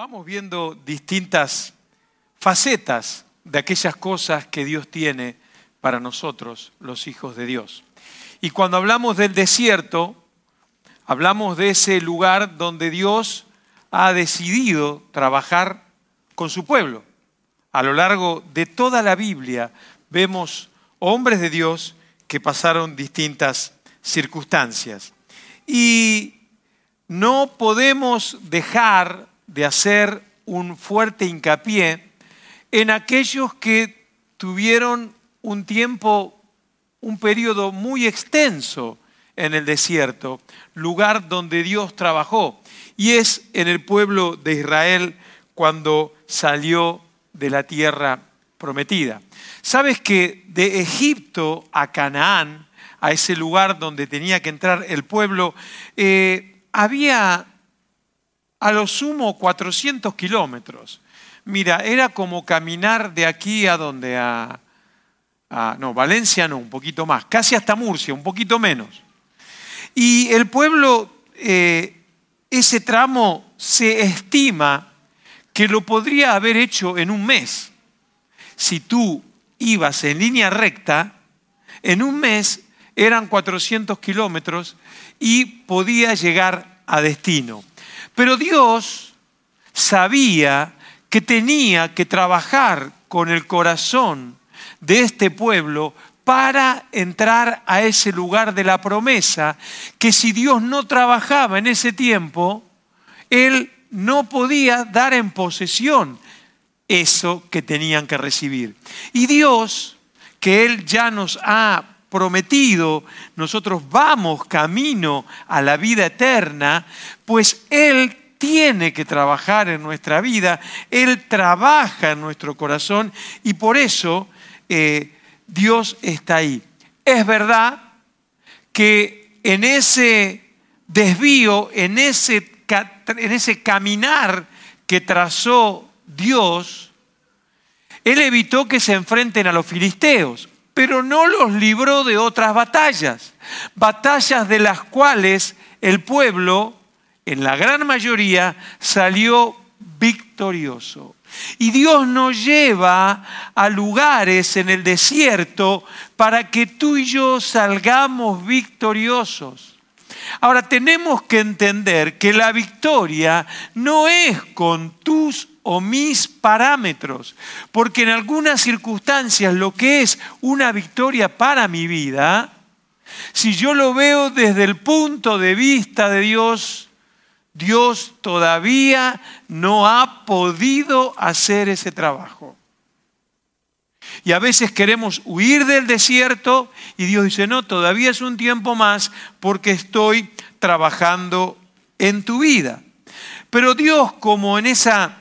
vamos viendo distintas facetas de aquellas cosas que Dios tiene para nosotros, los hijos de Dios. Y cuando hablamos del desierto, hablamos de ese lugar donde Dios ha decidido trabajar con su pueblo. A lo largo de toda la Biblia vemos hombres de Dios que pasaron distintas circunstancias. Y no podemos dejar de hacer un fuerte hincapié en aquellos que tuvieron un tiempo, un periodo muy extenso en el desierto, lugar donde Dios trabajó. Y es en el pueblo de Israel cuando salió de la tierra prometida. ¿Sabes que de Egipto a Canaán, a ese lugar donde tenía que entrar el pueblo, eh, había a lo sumo 400 kilómetros. Mira, era como caminar de aquí a donde a, no, Valencia no, un poquito más, casi hasta Murcia, un poquito menos. Y el pueblo, eh, ese tramo se estima que lo podría haber hecho en un mes. Si tú ibas en línea recta, en un mes eran 400 kilómetros y podía llegar a destino. Pero Dios sabía que tenía que trabajar con el corazón de este pueblo para entrar a ese lugar de la promesa, que si Dios no trabajaba en ese tiempo, Él no podía dar en posesión eso que tenían que recibir. Y Dios, que Él ya nos ha prometido, nosotros vamos camino a la vida eterna, pues Él tiene que trabajar en nuestra vida, Él trabaja en nuestro corazón y por eso eh, Dios está ahí. Es verdad que en ese desvío, en ese, en ese caminar que trazó Dios, Él evitó que se enfrenten a los filisteos pero no los libró de otras batallas, batallas de las cuales el pueblo, en la gran mayoría, salió victorioso. Y Dios nos lleva a lugares en el desierto para que tú y yo salgamos victoriosos. Ahora tenemos que entender que la victoria no es con tus o mis parámetros, porque en algunas circunstancias lo que es una victoria para mi vida, si yo lo veo desde el punto de vista de Dios, Dios todavía no ha podido hacer ese trabajo. Y a veces queremos huir del desierto y Dios dice, no, todavía es un tiempo más porque estoy trabajando en tu vida. Pero Dios, como en esa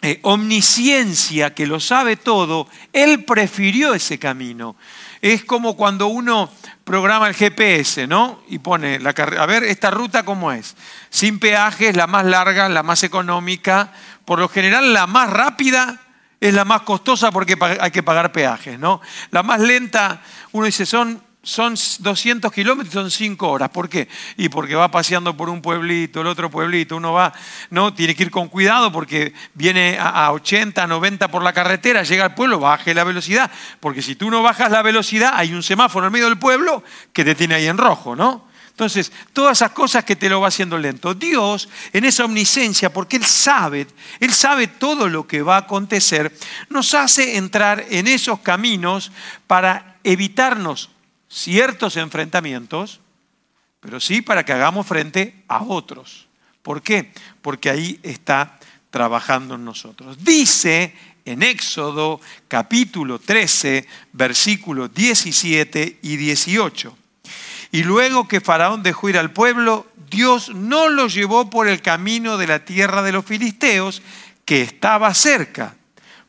eh, omnisciencia que lo sabe todo, Él prefirió ese camino. Es como cuando uno programa el GPS, ¿no? Y pone, la a ver, esta ruta cómo es. Sin peajes, la más larga, la más económica. Por lo general, la más rápida es la más costosa porque hay que pagar peajes, ¿no? La más lenta, uno dice, son son 200 kilómetros, son 5 horas. ¿Por qué? Y porque va paseando por un pueblito, el otro pueblito, uno va, no, tiene que ir con cuidado porque viene a 80, 90 por la carretera, llega al pueblo, baje la velocidad, porque si tú no bajas la velocidad, hay un semáforo en medio del pueblo que te tiene ahí en rojo, ¿no? Entonces, todas esas cosas que te lo va haciendo lento. Dios, en esa omnisciencia, porque Él sabe, Él sabe todo lo que va a acontecer, nos hace entrar en esos caminos para evitarnos ciertos enfrentamientos, pero sí para que hagamos frente a otros. ¿Por qué? Porque ahí está trabajando en nosotros. Dice en Éxodo capítulo 13, versículos 17 y 18. Y luego que Faraón dejó ir al pueblo, Dios no lo llevó por el camino de la tierra de los filisteos, que estaba cerca,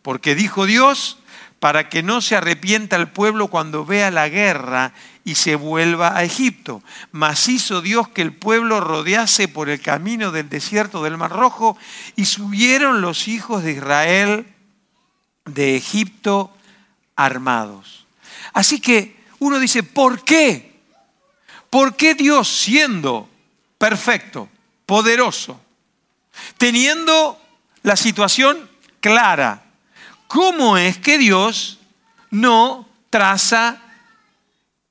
porque dijo Dios, para que no se arrepienta el pueblo cuando vea la guerra y se vuelva a Egipto. Mas hizo Dios que el pueblo rodease por el camino del desierto del Mar Rojo y subieron los hijos de Israel de Egipto armados. Así que uno dice, ¿por qué? ¿Por qué Dios siendo perfecto, poderoso, teniendo la situación clara. ¿Cómo es que Dios no traza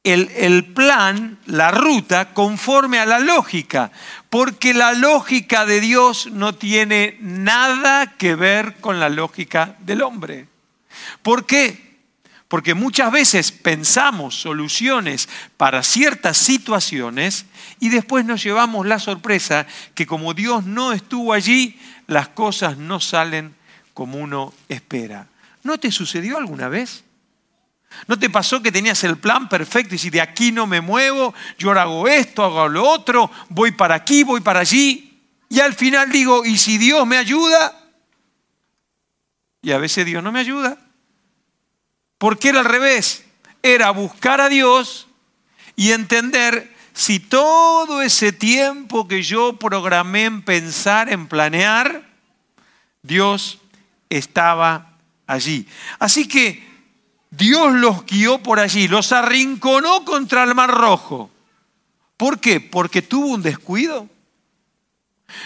el, el, plan, la ruta, conforme a la lógica? Porque la lógica de Dios no tiene nada que ver con la lógica del hombre. ¿Por qué? Porque muchas veces pensamos soluciones para ciertas situaciones y después nos llevamos la sorpresa que como Dios no estuvo allí, las cosas no salen como uno espera. ¿No te sucedió alguna vez? ¿No te pasó que tenías el plan perfecto y si de aquí no me muevo, yo ahora hago esto, hago lo otro, voy para aquí, voy para allí? Y al final digo, ¿y si Dios me ayuda? Y a veces Dios no me ayuda. Porque era al revés. Era buscar a Dios y entender si todo ese tiempo que yo programé en pensar, en planear, Dios estaba allí. Así que Dios los guió por allí, los arrinconó contra el Mar Rojo. ¿Por qué? Porque tuvo un descuido.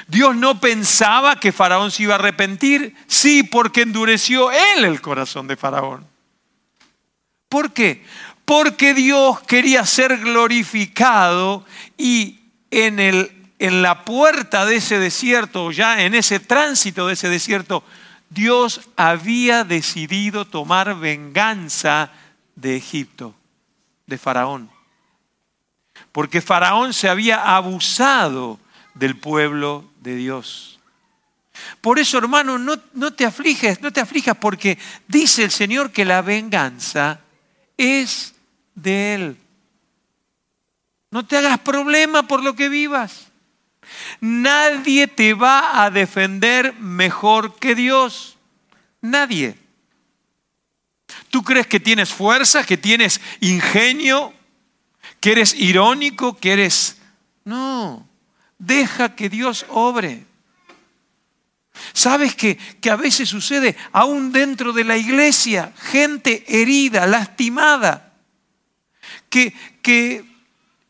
Dios no pensaba que Faraón se iba a arrepentir, sí, porque endureció él el corazón de Faraón. ¿Por qué? Porque Dios quería ser glorificado y en, el, en la puerta de ese desierto, ya en ese tránsito de ese desierto, Dios había decidido tomar venganza de Egipto, de Faraón. Porque Faraón se había abusado del pueblo de Dios. Por eso, hermano, no, no te afliges, no te aflijas, porque dice el Señor que la venganza es de Él. No te hagas problema por lo que vivas. Nadie te va a defender mejor que Dios. Nadie. ¿Tú crees que tienes fuerza, que tienes ingenio, que eres irónico, que eres... No, deja que Dios obre. ¿Sabes que, que a veces sucede aún dentro de la iglesia? Gente herida, lastimada, que, que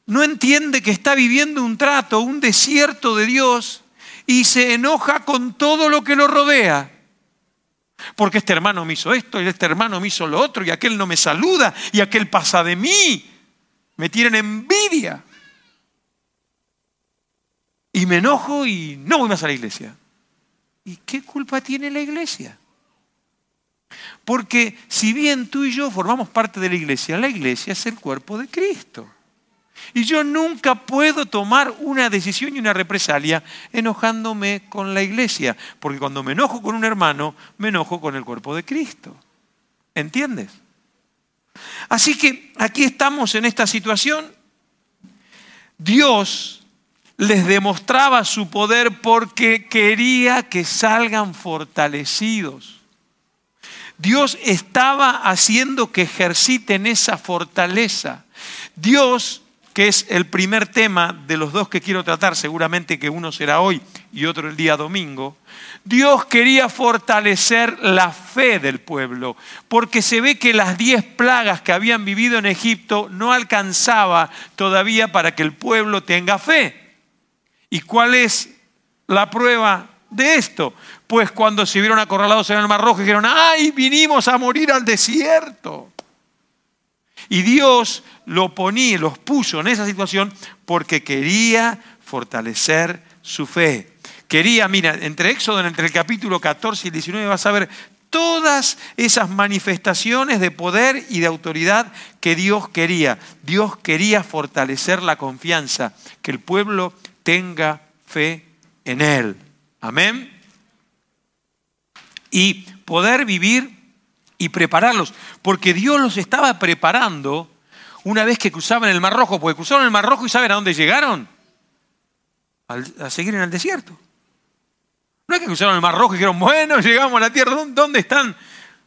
no entiende que está viviendo un trato, un desierto de Dios y se enoja con todo lo que lo rodea. Porque este hermano me hizo esto y este hermano me hizo lo otro y aquel no me saluda y aquel pasa de mí. Me tienen envidia. Y me enojo y no voy más a la iglesia. ¿Y qué culpa tiene la iglesia? Porque si bien tú y yo formamos parte de la iglesia, la iglesia es el cuerpo de Cristo. Y yo nunca puedo tomar una decisión y una represalia enojándome con la iglesia, porque cuando me enojo con un hermano, me enojo con el cuerpo de Cristo. ¿Entiendes? Así que aquí estamos en esta situación. Dios les demostraba su poder porque quería que salgan fortalecidos. Dios estaba haciendo que ejerciten esa fortaleza. Dios, que es el primer tema de los dos que quiero tratar, seguramente que uno será hoy y otro el día domingo, Dios quería fortalecer la fe del pueblo, porque se ve que las diez plagas que habían vivido en Egipto no alcanzaba todavía para que el pueblo tenga fe. ¿Y cuál es la prueba de esto? Pues cuando se vieron acorralados en el Mar Rojo dijeron, ¡ay, vinimos a morir al desierto! Y Dios lo ponía, los puso en esa situación porque quería fortalecer su fe. Quería, mira, entre Éxodo, entre el capítulo 14 y el 19 vas a ver todas esas manifestaciones de poder y de autoridad que Dios quería. Dios quería fortalecer la confianza, que el pueblo tenga fe en Él. Amén. Y poder vivir y prepararlos, porque Dios los estaba preparando una vez que cruzaban el Mar Rojo, porque cruzaron el Mar Rojo y ¿saben a dónde llegaron? a seguir en el desierto. No es que cruzaron el Mar Rojo y dijeron, bueno, llegamos a la tierra, ¿dónde están?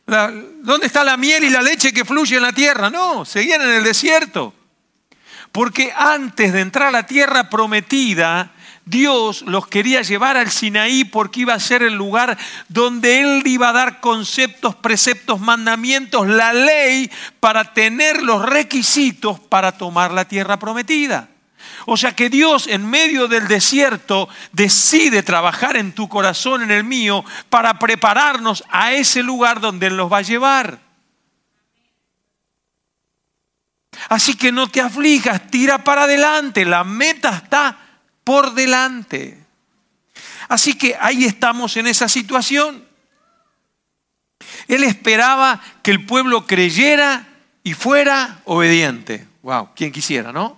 ¿Dónde está la miel y la leche que fluye en la tierra? No, seguían en el desierto. Porque antes de entrar a la tierra prometida, Dios los quería llevar al Sinaí porque iba a ser el lugar donde Él iba a dar conceptos, preceptos, mandamientos, la ley para tener los requisitos para tomar la tierra prometida. O sea que Dios en medio del desierto decide trabajar en tu corazón, en el mío, para prepararnos a ese lugar donde Él nos va a llevar. Así que no te aflijas, tira para adelante, la meta está por delante. Así que ahí estamos en esa situación. Él esperaba que el pueblo creyera y fuera obediente. Wow, quien quisiera, ¿no?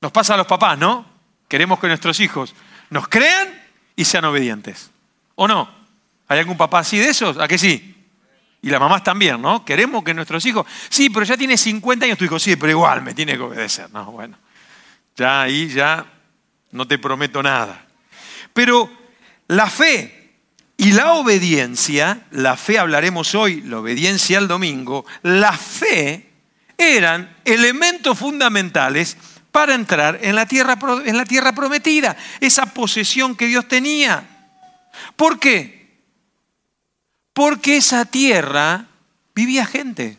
Nos pasa a los papás, ¿no? Queremos que nuestros hijos nos crean y sean obedientes. ¿O no? ¿Hay algún papá así de esos? ¿A qué sí? Y las mamás también, ¿no? Queremos que nuestros hijos, sí, pero ya tiene 50 años tu hijo, sí, pero igual me tiene que obedecer. No, bueno, ya ahí ya no te prometo nada. Pero la fe y la obediencia, la fe hablaremos hoy, la obediencia al domingo, la fe eran elementos fundamentales para entrar en la tierra, en la tierra prometida, esa posesión que Dios tenía. ¿Por qué? Porque esa tierra vivía gente.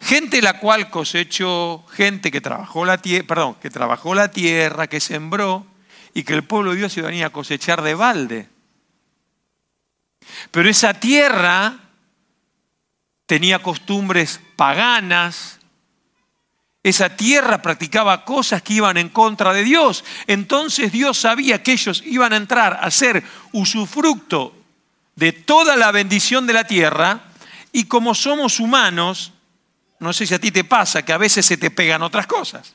Gente la cual cosechó, gente que trabajó la tierra, perdón, que trabajó la tierra, que sembró, y que el pueblo de Dios iba a cosechar de balde. Pero esa tierra tenía costumbres paganas, esa tierra practicaba cosas que iban en contra de Dios. Entonces Dios sabía que ellos iban a entrar a ser usufructo de toda la bendición de la tierra y como somos humanos, no sé si a ti te pasa que a veces se te pegan otras cosas,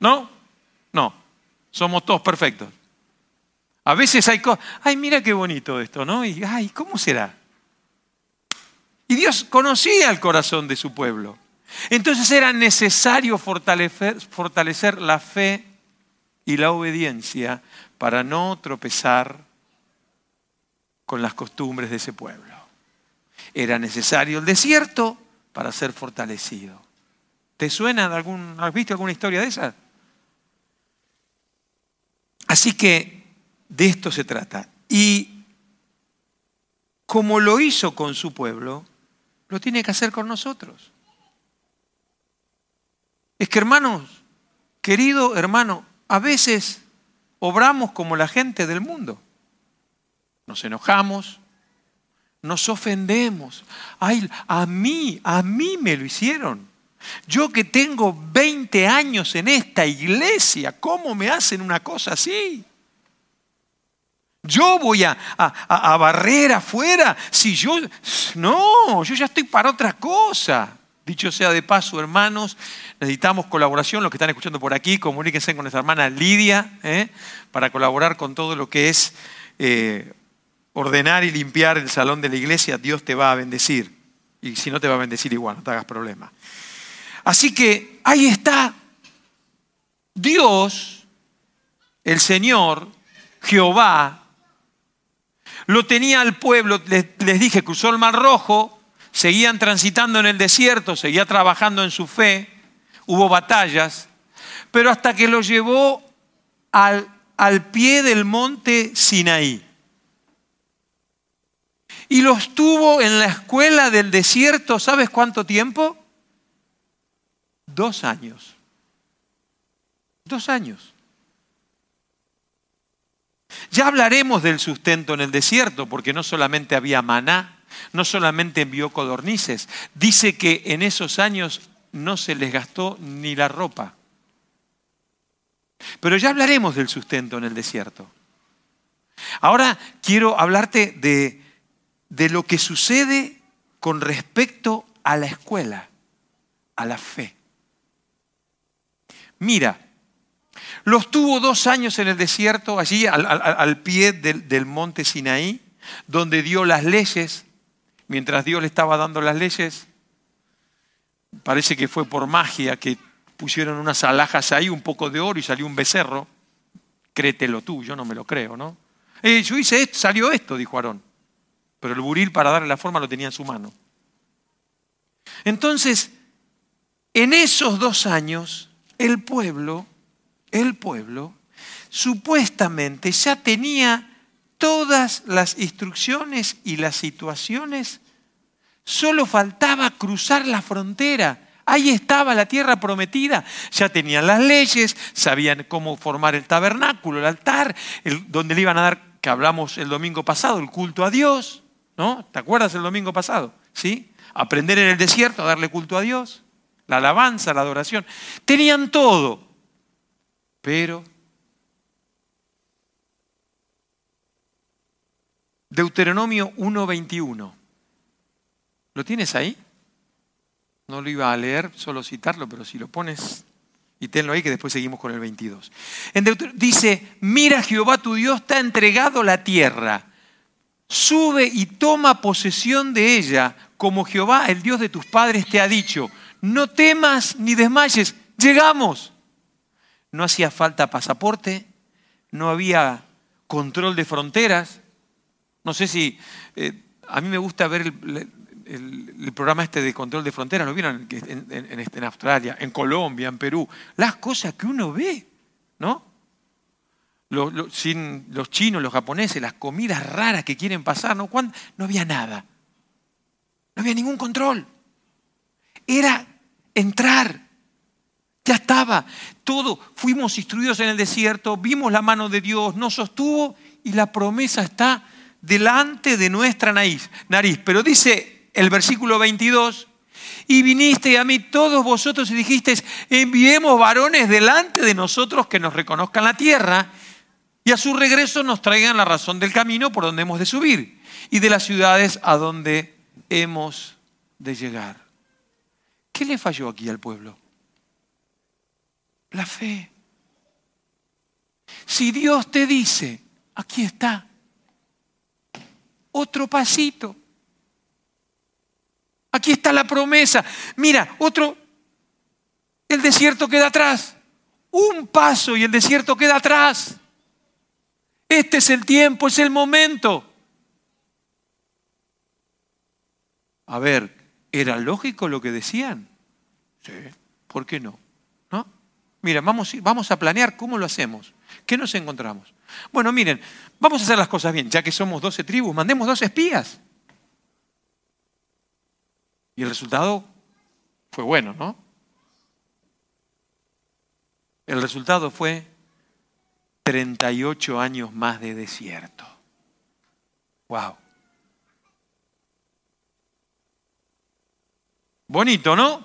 ¿no? No, somos todos perfectos. A veces hay cosas, ay, mira qué bonito esto, ¿no? Y, ay, ¿cómo será? Y Dios conocía el corazón de su pueblo. Entonces era necesario fortalecer, fortalecer la fe y la obediencia para no tropezar con las costumbres de ese pueblo. Era necesario el desierto para ser fortalecido. ¿Te suena algún, has visto alguna historia de esa? Así que de esto se trata. Y como lo hizo con su pueblo, lo tiene que hacer con nosotros. Es que hermanos, querido hermano, a veces obramos como la gente del mundo. Nos enojamos, nos ofendemos. Ay, a mí, a mí me lo hicieron. Yo que tengo 20 años en esta iglesia, ¿cómo me hacen una cosa así? Yo voy a, a, barrer afuera. Si yo, no, yo ya estoy para otra cosa. Dicho sea de paso, hermanos, necesitamos colaboración. Los que están escuchando por aquí, comuníquense con nuestra hermana Lidia ¿eh? para colaborar con todo lo que es eh, ordenar y limpiar el salón de la iglesia, Dios te va a bendecir. Y si no te va a bendecir igual, no te hagas problema. Así que ahí está. Dios, el Señor, Jehová, lo tenía al pueblo, les, dije, cruzó el Mar Rojo, seguían transitando en el desierto, seguía trabajando en su fe, hubo batallas, pero hasta que lo llevó al, al pie del monte Sinaí y los tuvo en la escuela del desierto, ¿sabes cuánto tiempo? Dos años. Dos años. Ya hablaremos del sustento en el desierto, porque no solamente había maná, no solamente envió codornices, dice que en esos años no se les gastó ni la ropa. Pero ya hablaremos del sustento en el desierto. Ahora quiero hablarte de de lo que sucede con respecto a la escuela, a la fe. Mira, los tuvo dos años en el desierto, allí al, pie del, monte Sinaí, donde dio las leyes. Mientras Dios le estaba dando las leyes, parece que fue por magia que pusieron unas alhajas ahí, un poco de oro y salió un becerro. Créetelo tú, yo no me lo creo, ¿no? Eh, yo hice esto, salió esto, dijo Aarón pero el buril para darle la forma lo tenía en su mano. Entonces, en esos dos años, el pueblo, el pueblo, supuestamente ya tenía todas las instrucciones y las situaciones, solo faltaba cruzar la frontera Ahí estaba la tierra prometida. Ya tenían las leyes, sabían cómo formar el tabernáculo, el altar, donde le iban a dar, que hablamos el domingo pasado, el culto a Dios. ¿No? ¿Te acuerdas el domingo pasado? ¿Sí? Aprender en el desierto a darle culto a Dios, la alabanza, la adoración. Tenían todo. Pero Deuteronomio 1:21. ¿Lo tienes ahí? No lo iba a leer, solo citarlo, pero si lo pones y tenlo ahí que después seguimos con el 22. dice, mira Jehová tu Dios te ha entregado la tierra, sube y toma posesión de ella, como Jehová, el Dios de tus padres, te ha dicho, no temas ni desmayes, llegamos. No hacía falta pasaporte, no había control de fronteras. No sé si, eh, a mí me gusta ver el, programa este de control de fronteras, ¿lo vieron en, este, en, Australia, en Colombia, en Perú? Las cosas que uno ve, ¿no? Los, sin, los chinos, los japoneses, las comidas raras que quieren pasar, ¿no? No había nada. No había ningún control. Era entrar. Ya estaba. Todo. Fuimos instruidos en el desierto, vimos la mano de Dios, nos sostuvo y la promesa está delante de nuestra nariz. nariz. Pero dice el versículo 22, y viniste a mí todos vosotros y dijisteis, enviemos varones delante de nosotros que nos reconozcan la tierra y a su regreso nos traigan la razón del camino por donde hemos de subir y de las ciudades a donde hemos de llegar. ¿Qué le falló aquí al pueblo? La fe. Si Dios te dice, aquí está, otro pasito. Aquí está la promesa. Mira, otro, el desierto queda atrás. Un paso y el desierto queda atrás. Este es el tiempo, es el momento. A ver, ¿era lógico lo que decían? Sí, ¿por qué no? ¿No? Mira, vamos, vamos a planear cómo lo hacemos. ¿Qué nos encontramos? Bueno, miren, vamos a hacer las cosas bien, ya que somos 12 tribus, mandemos dos espías. Y el resultado fue bueno, ¿no? El resultado fue 38 años más de desierto. Wow. Bonito, ¿no?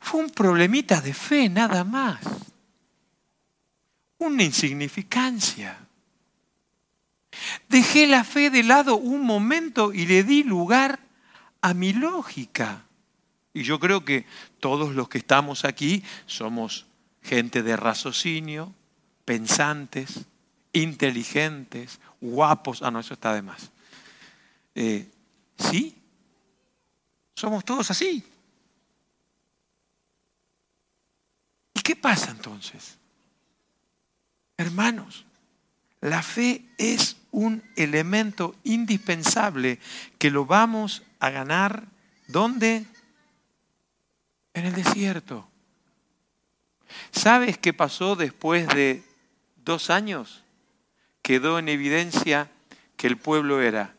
Fue un problemita de fe nada más. Una insignificancia. Dejé la fe de lado un momento y le di lugar a mi lógica. Y yo creo que todos los que estamos aquí somos gente de raciocinio, pensantes, inteligentes, guapos. Ah, no, eso está de más. Eh, ¿Sí? Somos todos así. ¿Y qué pasa entonces? Hermanos, la fe es un elemento indispensable que lo vamos a ganar. ¿Dónde? En el desierto. ¿Sabes qué pasó después de dos años? Quedó en evidencia que el pueblo era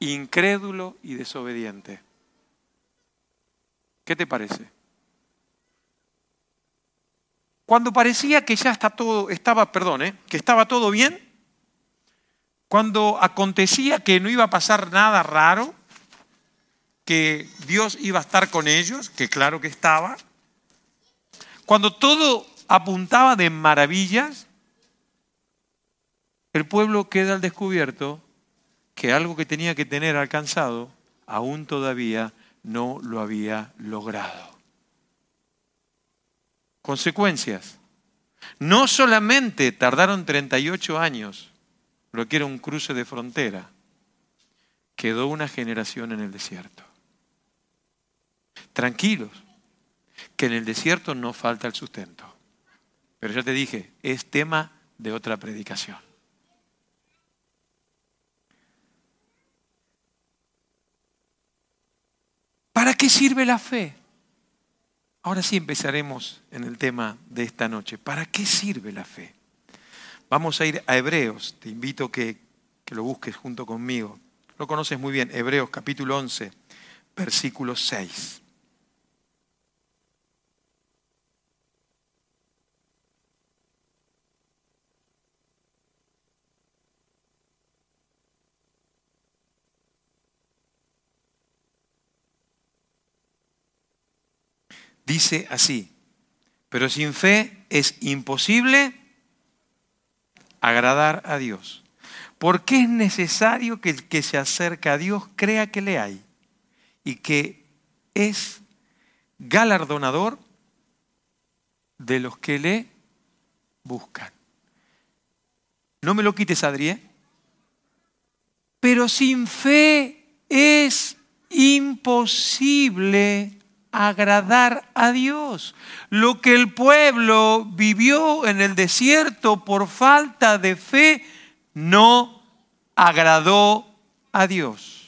incrédulo y desobediente. ¿Qué te parece? Cuando parecía que ya está todo, estaba, perdón, ¿eh? que estaba todo bien, cuando acontecía que no iba a pasar nada raro, que Dios iba a estar con ellos, que claro que estaba, cuando todo apuntaba de maravillas, el pueblo queda al descubierto que algo que tenía que tener alcanzado, aún todavía no lo había logrado. Consecuencias. No solamente tardaron 38 años lo que era un cruce de frontera, quedó una generación en el desierto. Tranquilos, que en el desierto no falta el sustento. Pero ya te dije, es tema de otra predicación. ¿Para qué sirve la fe? Ahora sí empezaremos en el tema de esta noche. ¿Para qué sirve la fe? Vamos a ir a Hebreos. Te invito que, que lo busques junto conmigo. Lo conoces muy bien. Hebreos capítulo 11, versículo 6. Dice así, pero sin fe es imposible agradar a Dios. Porque es necesario que el que se acerca a Dios crea que le hay y que es galardonador de los que le buscan. No me lo quites, Adrié. Pero sin fe es imposible agradar a Dios. Lo que el pueblo vivió en el desierto por falta de fe no agradó a Dios.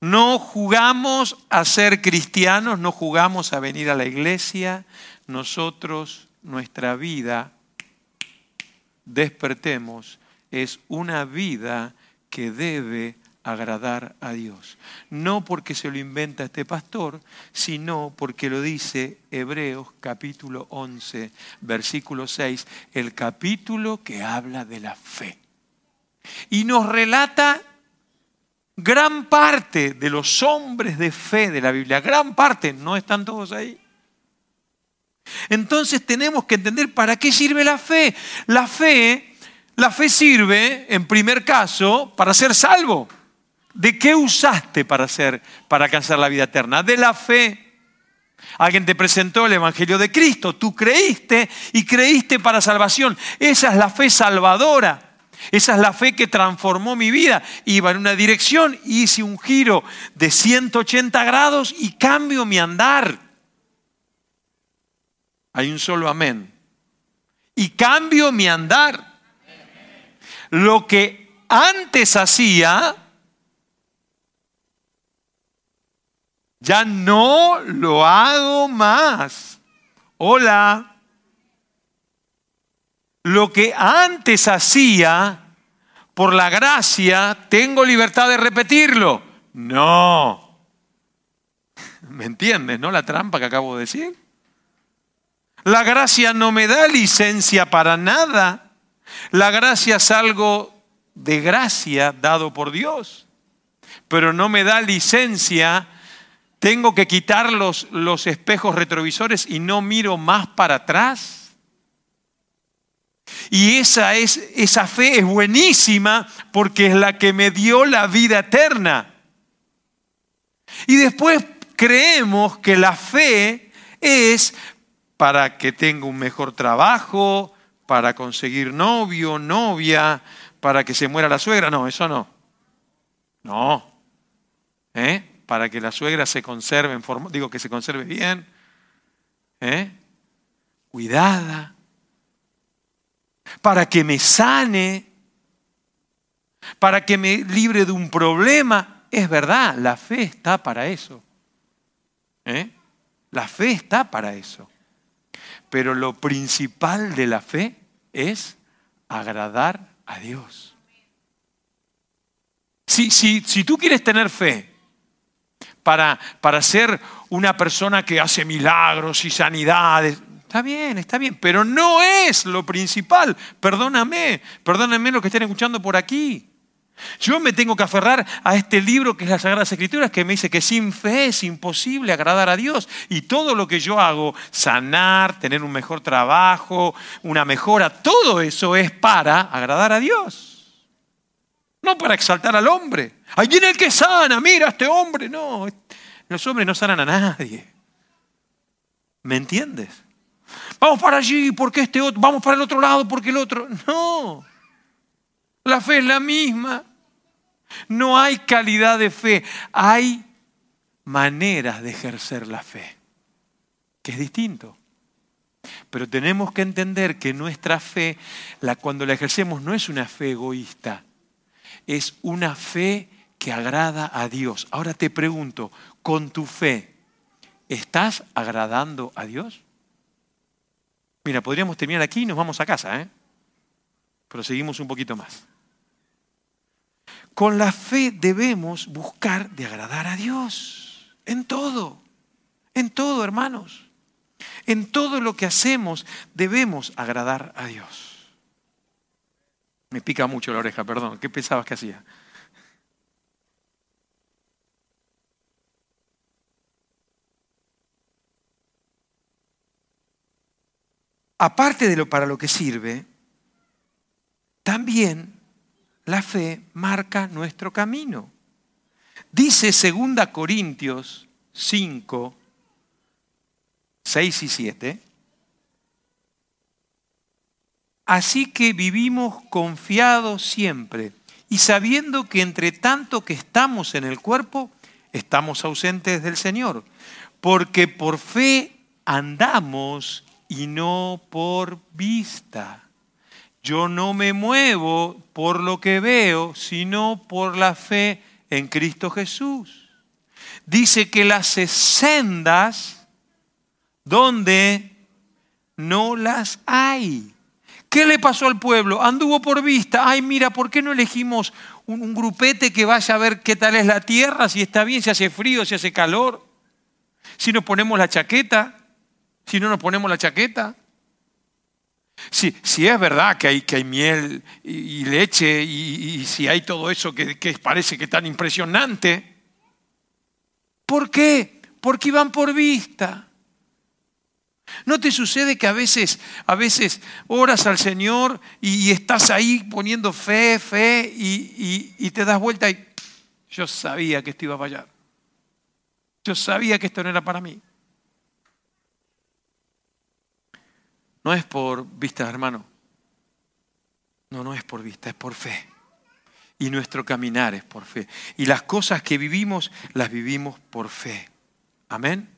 No jugamos a ser cristianos, no jugamos a venir a la iglesia. Nosotros, nuestra vida, despertemos, es una vida que debe agradar a Dios. No porque se lo inventa este pastor, sino porque lo dice Hebreos capítulo 11, versículo 6, el capítulo que habla de la fe. Y nos relata gran parte de los hombres de fe de la Biblia, gran parte, no están todos ahí. Entonces tenemos que entender para qué sirve la fe. La fe, la fe sirve, en primer caso, para ser salvo. ¿De qué usaste para ser, para alcanzar la vida eterna? De la fe. Alguien te presentó el Evangelio de Cristo, tú creíste y creíste para salvación. Esa es la fe salvadora. Esa es la fe que transformó mi vida. Iba en una dirección, hice un giro de 180 grados y cambio mi andar. Hay un solo amén. Y cambio mi andar. Lo que antes hacía, ya no lo hago más. Hola lo que antes hacía, por la gracia, tengo libertad de repetirlo. No. ¿Me entiendes, no? La trampa que acabo de decir. La gracia no me da licencia para nada. La gracia es algo de gracia dado por Dios, pero no me da licencia. Tengo que quitar los, los espejos retrovisores y no miro más para atrás. Y esa, es, esa fe es buenísima porque es la que me dio la vida eterna. Y después creemos que la fe es para que tenga un mejor trabajo, para conseguir novio, novia, para que se muera la suegra. No, eso no. No. ¿Eh? Para que la suegra se conserve en forma, digo que se conserve bien. ¿Eh? Cuidada para que me sane, para que me libre de un problema. Es verdad, la fe está para eso. ¿Eh? La fe está para eso. Pero lo principal de la fe es agradar a Dios. Si, si, si tú quieres tener fe para, para ser una persona que hace milagros y sanidades, Está bien, está bien, pero no es lo principal. Perdóname, perdónenme lo que estén escuchando por aquí. Yo me tengo que aferrar a este libro que es las Sagradas Escrituras que me dice que sin fe es imposible agradar a Dios. Y todo lo que yo hago, sanar, tener un mejor trabajo, una mejora, todo eso es para agradar a Dios. No para exaltar al hombre. Ahí viene el que sana, mira a este hombre. No, los hombres no sanan a nadie. ¿Me entiendes? Vamos para allí porque este otro, vamos para el otro lado porque el otro. No. La fe es la misma. No hay calidad de fe, hay maneras de ejercer la fe, que es distinto. Pero tenemos que entender que nuestra fe, la, cuando la ejercemos, no es una fe egoísta, es una fe que agrada a Dios. Ahora te pregunto, con tu fe, ¿estás agradando a Dios? Mira, podríamos terminar aquí y nos vamos a casa, ¿eh? Pero seguimos un poquito más. Con la fe debemos buscar de agradar a Dios. En todo. En todo, hermanos. En todo lo que hacemos debemos agradar a Dios. Me pica mucho la oreja, perdón. ¿Qué pensabas que hacía? Aparte de lo para lo que sirve, también la fe marca nuestro camino. Dice 2 Corintios 5, 6 y 7, Así que vivimos confiados siempre y sabiendo que entre tanto que estamos en el cuerpo, estamos ausentes del Señor, porque por fe andamos y no por vista. Yo no me muevo por lo que veo, sino por la fe en Cristo Jesús. Dice que las sendas donde no las hay. ¿Qué le pasó al pueblo? Anduvo por vista. Ay, mira, ¿por qué no elegimos un, grupete que vaya a ver qué tal es la tierra, si está bien, si hace frío, si hace calor? Si nos ponemos la chaqueta, si no nos ponemos la chaqueta. Si, si es verdad que hay, que hay miel y, leche y, si hay todo eso que, que parece que tan impresionante, ¿por qué? Porque iban por vista. ¿No te sucede que a veces, a veces oras al Señor y, estás ahí poniendo fe, fe y, y, te das vuelta y yo sabía que esto iba a fallar? Yo sabía que esto no era para mí. No es por vista, hermano. No, no es por vista, es por fe. Y nuestro caminar es por fe. Y las cosas que vivimos, las vivimos por fe. Amén.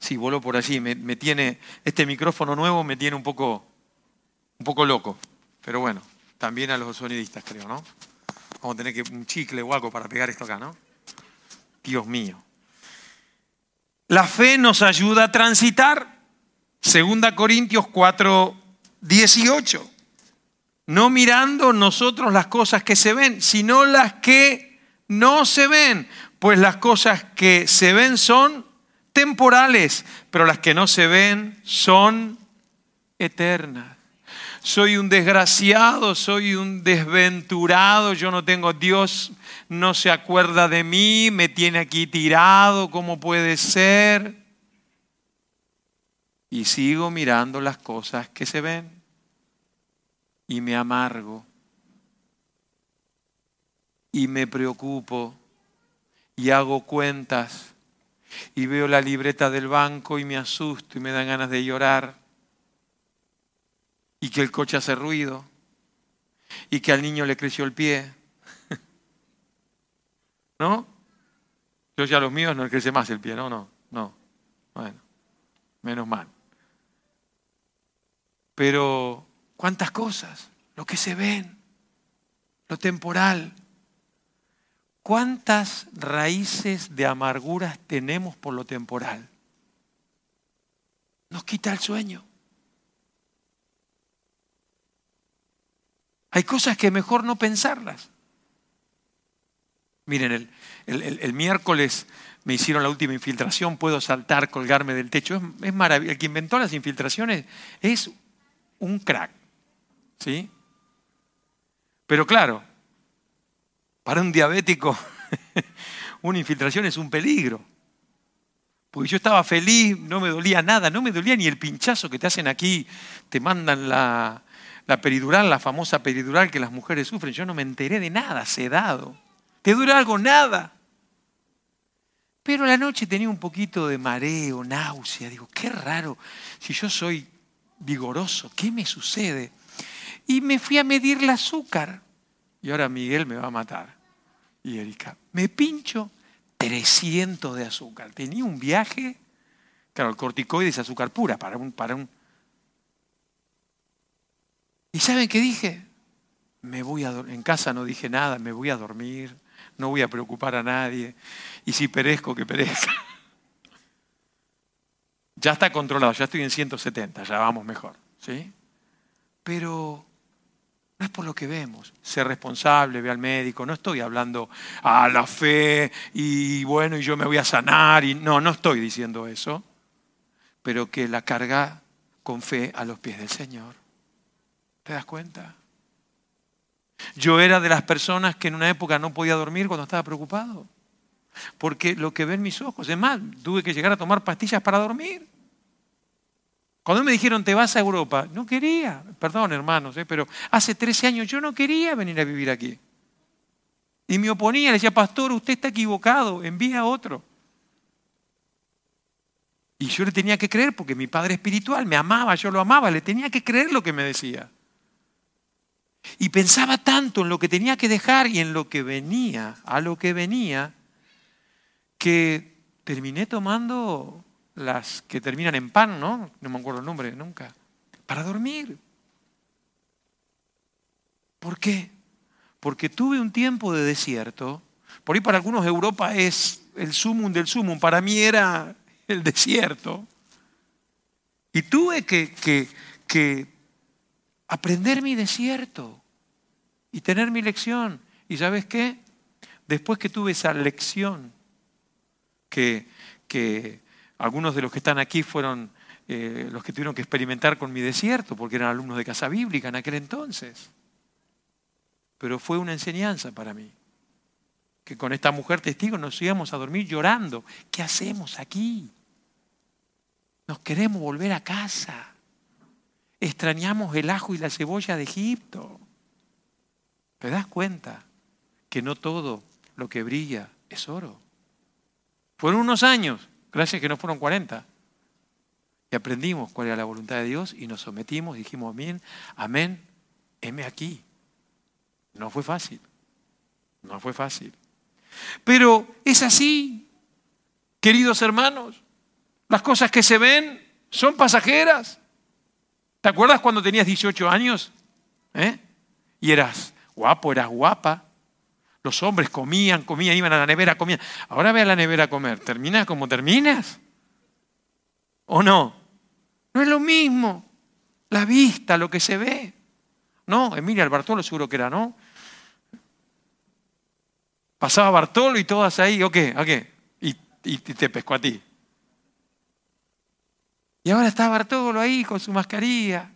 Sí, vuelo por allí. Me, tiene, este micrófono nuevo me tiene un poco, un poco loco. Pero bueno, también a los sonidistas creo, ¿no? Vamos a tener que un chicle o algo para pegar esto acá, ¿no? Dios mío. La fe nos ayuda a transitar. Segunda Corintios 4, 18. No mirando nosotros las cosas que se ven, sino las que no se ven. Pues las cosas que se ven son temporales, pero las que no se ven son eternas. Soy un desgraciado, soy un desventurado, yo no tengo Dios, no se acuerda de mí, me tiene aquí tirado, ¿cómo puede ser? Y sigo mirando las cosas que se ven y me amargo y me preocupo y hago cuentas y veo la libreta del banco y me asusto y me dan ganas de llorar y que el coche hace ruido y que al niño le creció el pie. ¿No? Yo ya los míos no le crece más el pie, no, no, no. Bueno, menos mal. Pero, ¿cuántas cosas? Lo que se ven, lo temporal, ¿Cuántas raíces de amarguras tenemos por lo temporal? Nos quita el sueño. Hay cosas que mejor no pensarlas. Miren, el, miércoles me hicieron la última infiltración, puedo saltar, colgarme del techo. Es, es maravilloso. El que inventó las infiltraciones es un crack. ¿Sí? Pero claro, para un diabético, una infiltración es un peligro. Porque yo estaba feliz, no me dolía nada, no me dolía ni el pinchazo que te hacen aquí, te mandan la, peridural, la famosa peridural que las mujeres sufren. Yo no me enteré de nada, sedado. ¿Te dura algo? Nada. Pero la noche tenía un poquito de mareo, náusea. Digo, qué raro, si yo soy vigoroso, ¿qué me sucede? Y me fui a medir el azúcar. Y ahora Miguel me va a matar. Y Erika, me pincho 300 de azúcar. Tenía un viaje, claro, el corticoide es azúcar pura para un, para un... ¿Y saben qué dije? Me voy a en casa no dije nada, me voy a dormir, no voy a preocupar a nadie. Y si perezco, que perezca. Ya está controlado, ya estoy en 170, ya vamos mejor. ¿sí? Pero lo que vemos. Ser responsable, ve al médico. No estoy hablando a la fe y bueno, y yo me voy a sanar. Y, no, no estoy diciendo eso. Pero que la carga con fe a los pies del Señor. ¿Te das cuenta? Yo era de las personas que en una época no podía dormir cuando estaba preocupado. Porque lo que ven mis ojos, es más, tuve que llegar a tomar pastillas para dormir. Cuando me dijeron te vas a Europa, no quería, perdón hermanos, eh, pero hace 13 años yo no quería venir a vivir aquí. Y me oponía, le decía, pastor, usted está equivocado, envía a otro. Y yo le tenía que creer porque mi padre espiritual me amaba, yo lo amaba, le tenía que creer lo que me decía. Y pensaba tanto en lo que tenía que dejar y en lo que venía, a lo que venía, que terminé tomando las que terminan en pan, ¿no? No me acuerdo el nombre nunca. Para dormir. ¿Por qué? Porque tuve un tiempo de desierto. Por ahí para algunos Europa es el sumum del sumum. Para mí era el desierto. Y tuve que, que, aprender mi desierto y tener mi lección. ¿Y sabes qué? Después que tuve esa lección, que, que algunos de los que están aquí fueron eh, los que tuvieron que experimentar con mi desierto, porque eran alumnos de casa bíblica en aquel entonces. Pero fue una enseñanza para mí. Que con esta mujer testigo nos íbamos a dormir llorando. ¿Qué hacemos aquí? Nos queremos volver a casa. Extrañamos el ajo y la cebolla de Egipto. ¿Te das cuenta que no todo lo que brilla es oro? Fueron unos años, gracias que no fueron 40. Y aprendimos cuál era la voluntad de Dios y nos sometimos, dijimos amén, amén, heme aquí. No fue fácil, no fue fácil. Pero es así, queridos hermanos. Las cosas que se ven son pasajeras. ¿Te acuerdas cuando tenías 18 años? ¿Eh? Y eras guapo, eras guapa. Los hombres comían, comían, iban a la nevera, comían. Ahora ve a la nevera a comer. ¿Terminas como terminas? ¿O no? No es lo mismo. La vista, lo que se ve. No, Emilia, el Bartolo seguro que era, ¿no? Pasaba Bartolo y todas ahí, ¿o qué? ¿A qué? Y, y te pescó a ti. Y ahora está Bartolo ahí con su mascarilla.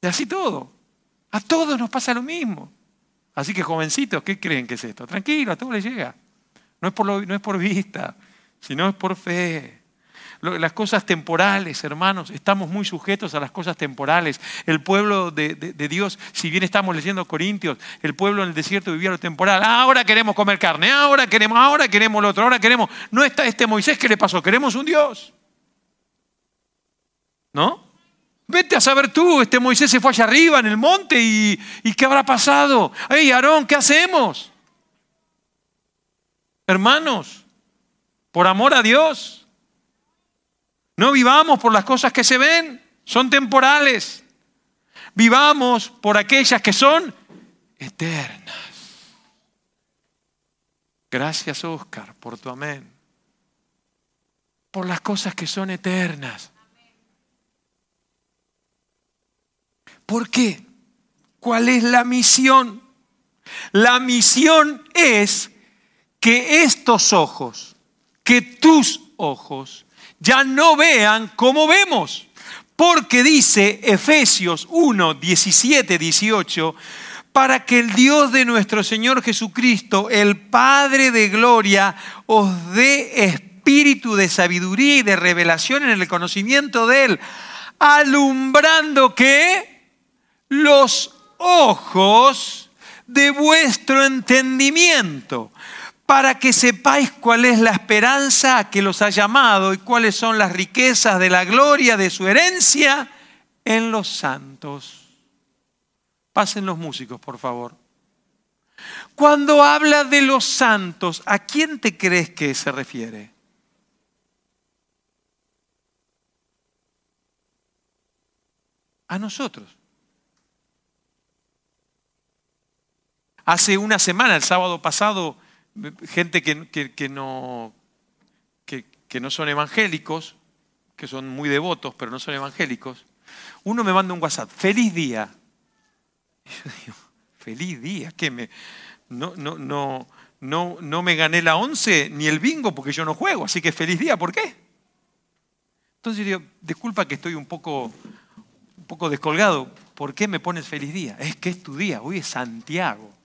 Y así todo. A todos nos pasa lo mismo. Así que jovencitos, ¿qué creen que es esto? Tranquilo, a todos les llega. No es por, no es por vista, sino es por fe las cosas temporales, hermanos, estamos muy sujetos a las cosas temporales. El pueblo de, Dios, si bien estamos leyendo Corintios, el pueblo en el desierto vivía lo temporal. Ahora queremos comer carne, ahora queremos, ahora queremos lo otro, ahora queremos. No está este Moisés, ¿qué le pasó? Queremos un Dios. ¿No? Vete a saber tú, este Moisés se fue allá arriba en el monte y, ¿qué habrá pasado? ¡Ey, Aarón, ¿qué hacemos? Hermanos, por amor a Dios, no vivamos por las cosas que se ven, son temporales. Vivamos por aquellas que son eternas. Gracias, Oscar, por tu amén. Por las cosas que son eternas. ¿Por qué? ¿Cuál es la misión? La misión es que estos ojos, que tus ojos, ya no vean como vemos. Porque dice Efesios 1, 17, 18, para que el Dios de nuestro Señor Jesucristo, el Padre de Gloria, os dé espíritu de sabiduría y de revelación en el conocimiento de Él, alumbrando que los ojos de vuestro entendimiento para que sepáis cuál es la esperanza que los ha llamado y cuáles son las riquezas de la gloria de su herencia en los santos. Pasen los músicos, por favor. Cuando habla de los santos, ¿a quién te crees que se refiere? A nosotros. Hace una semana, el sábado pasado, gente que, no, que, no son evangélicos, que son muy devotos, pero no son evangélicos, uno me manda un WhatsApp, feliz día. Y yo digo, feliz día, que me, no, no, no, no, no me gané la once ni el bingo porque yo no juego, así que feliz día, ¿por qué? Entonces yo digo, disculpa que estoy un poco, un poco descolgado, ¿por qué me pones feliz día? Es que es tu día, hoy es Santiago.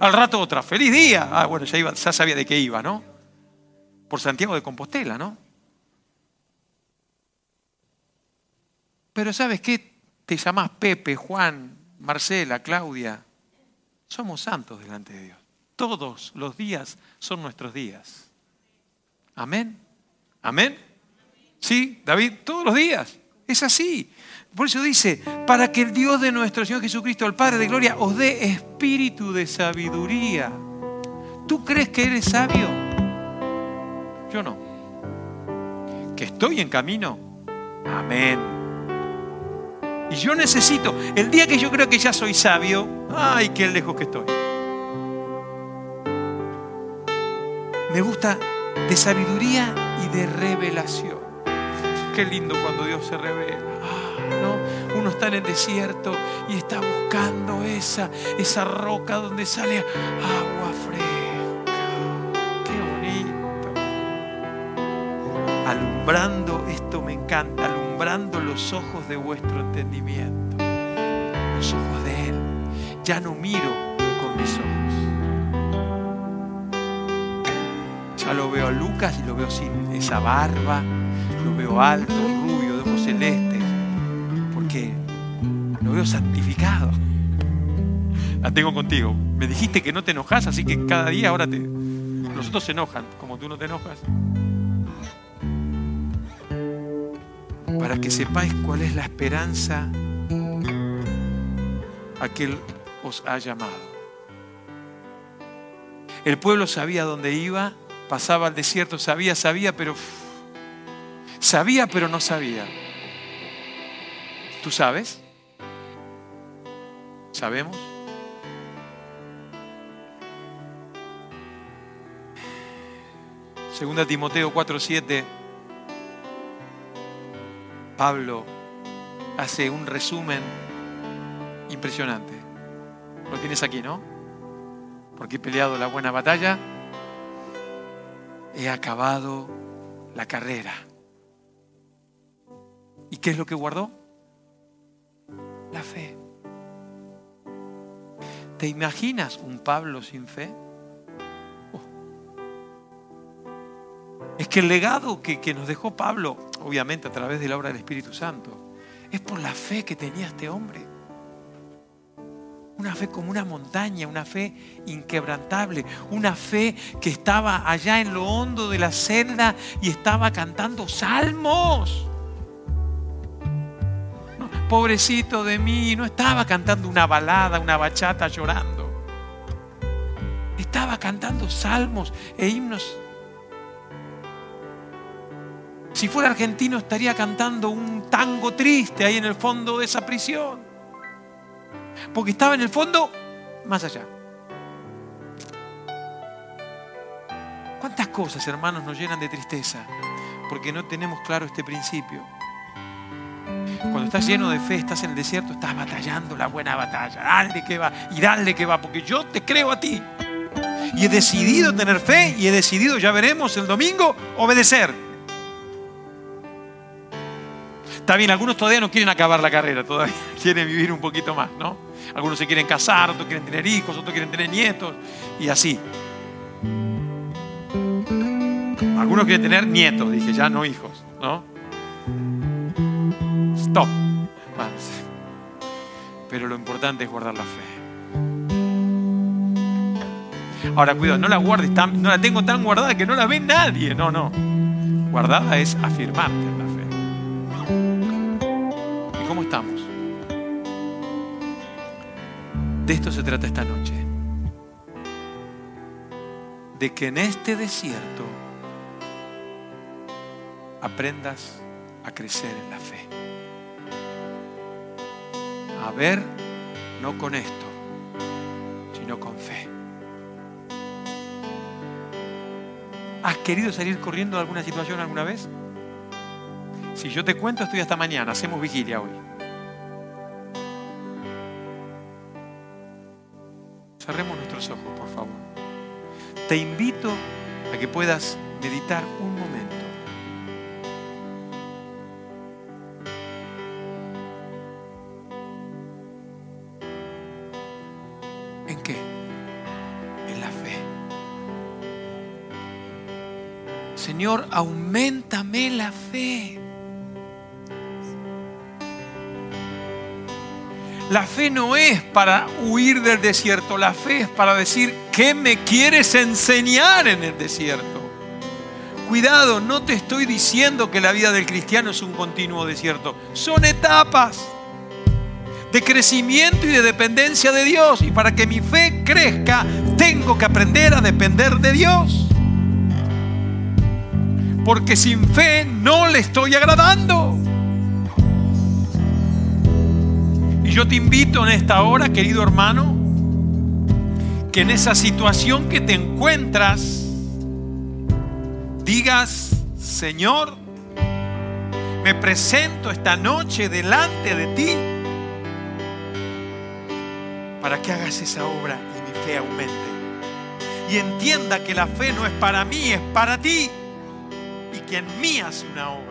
Al rato otra, feliz día. Ah, bueno, ya, iba, ya sabía de qué iba, ¿no? Por Santiago de Compostela, ¿no? Pero ¿sabes qué? Te llamás Pepe, Juan, Marcela, Claudia. Somos santos delante de Dios. Todos los días son nuestros días. Amén. Amén. Sí, David, todos los días. Es así. Por eso dice, para que el Dios de nuestro Señor Jesucristo, el Padre de Gloria, os dé espíritu de sabiduría. ¿Tú crees que eres sabio? Yo no. ¿Que estoy en camino? Amén. Y yo necesito, el día que yo creo que ya soy sabio, ay, qué lejos que estoy. Me gusta de sabiduría y de revelación. Qué lindo cuando Dios se revela. ¿No? Uno está en el desierto y está buscando esa, esa roca donde sale agua fresca. Qué bonito. Alumbrando, esto me encanta, alumbrando los ojos de vuestro entendimiento. Los ojos de Él. Ya no miro con mis ojos. Ya lo veo a Lucas y lo veo sin esa barba, lo veo alto, rubio, de ojos celestes, lo veo santificado. La tengo contigo. Me dijiste que no te enojas, así que cada día ahora te... Los otros se enojan, como tú no te enojas. Para que sepáis cuál es la esperanza a que Él os ha llamado. El pueblo sabía dónde iba, pasaba al desierto, sabía, sabía, pero sabía, pero no sabía. ¿Tú sabes? ¿Sabemos? Segunda Timoteo 4:7 Pablo hace un resumen impresionante. Lo tienes aquí, ¿no? Porque he peleado la buena batalla, he acabado la carrera. ¿Y qué es lo que guardó? La fe. ¿Te imaginas un Pablo sin fe? Oh. Es que el legado que, que nos dejó Pablo, obviamente a través de la obra del Espíritu Santo, es por la fe que tenía este hombre. Una fe como una montaña, una fe inquebrantable, una fe que estaba allá en lo hondo de la celda y estaba cantando salmos. Pobrecito de mí, no estaba cantando una balada, una bachata llorando. Estaba cantando salmos e himnos. Si fuera argentino estaría cantando un tango triste ahí en el fondo de esa prisión porque estaba en el fondo más allá. ¿Cuántas cosas, hermanos, nos llenan de tristeza? Porque no tenemos claro este principio. Cuando estás lleno de fe, estás en el desierto, estás batallando la buena batalla. Dale que va y dale que va, porque yo te creo a ti. Y he decidido tener fe y he decidido, ya veremos el domingo, obedecer. Está bien, algunos todavía no quieren acabar la carrera, todavía quieren vivir un poquito más, ¿no? Algunos se quieren casar, otros quieren tener hijos, otros quieren tener nietos y así. Algunos quieren tener nietos, dije, ya no hijos. Stop. Pero lo importante es guardar la fe. Ahora, cuidado, no la guardes, no la tengo tan guardada que no la ve nadie. No, no. Guardada es afirmarte en la fe. ¿Y cómo estamos? De esto se trata esta noche. De que en este desierto aprendas a crecer en la fe. A ver, no con esto, sino con fe. ¿Has querido salir corriendo de alguna situación alguna vez? Si yo te cuento, estoy hasta mañana. Hacemos vigilia hoy. Cerremos nuestros ojos, por favor. Te invito a que puedas meditar un momento. Señor, aumentame la fe. La fe no es para huir del desierto, la fe es para decir, ¿qué me quieres enseñar en el desierto? Cuidado, no te estoy diciendo que la vida del cristiano es un continuo desierto, son etapas de crecimiento y de dependencia de Dios. Y para que mi fe crezca, tengo que aprender a depender de Dios. Porque sin fe no le estoy agradando. Y yo te invito en esta hora, querido hermano, que en esa situación que te encuentras, digas, Señor, me presento esta noche delante de ti para que hagas esa obra y mi fe aumente. Y entienda que la fe no es para mí, es para ti. Que en mí hace una obra.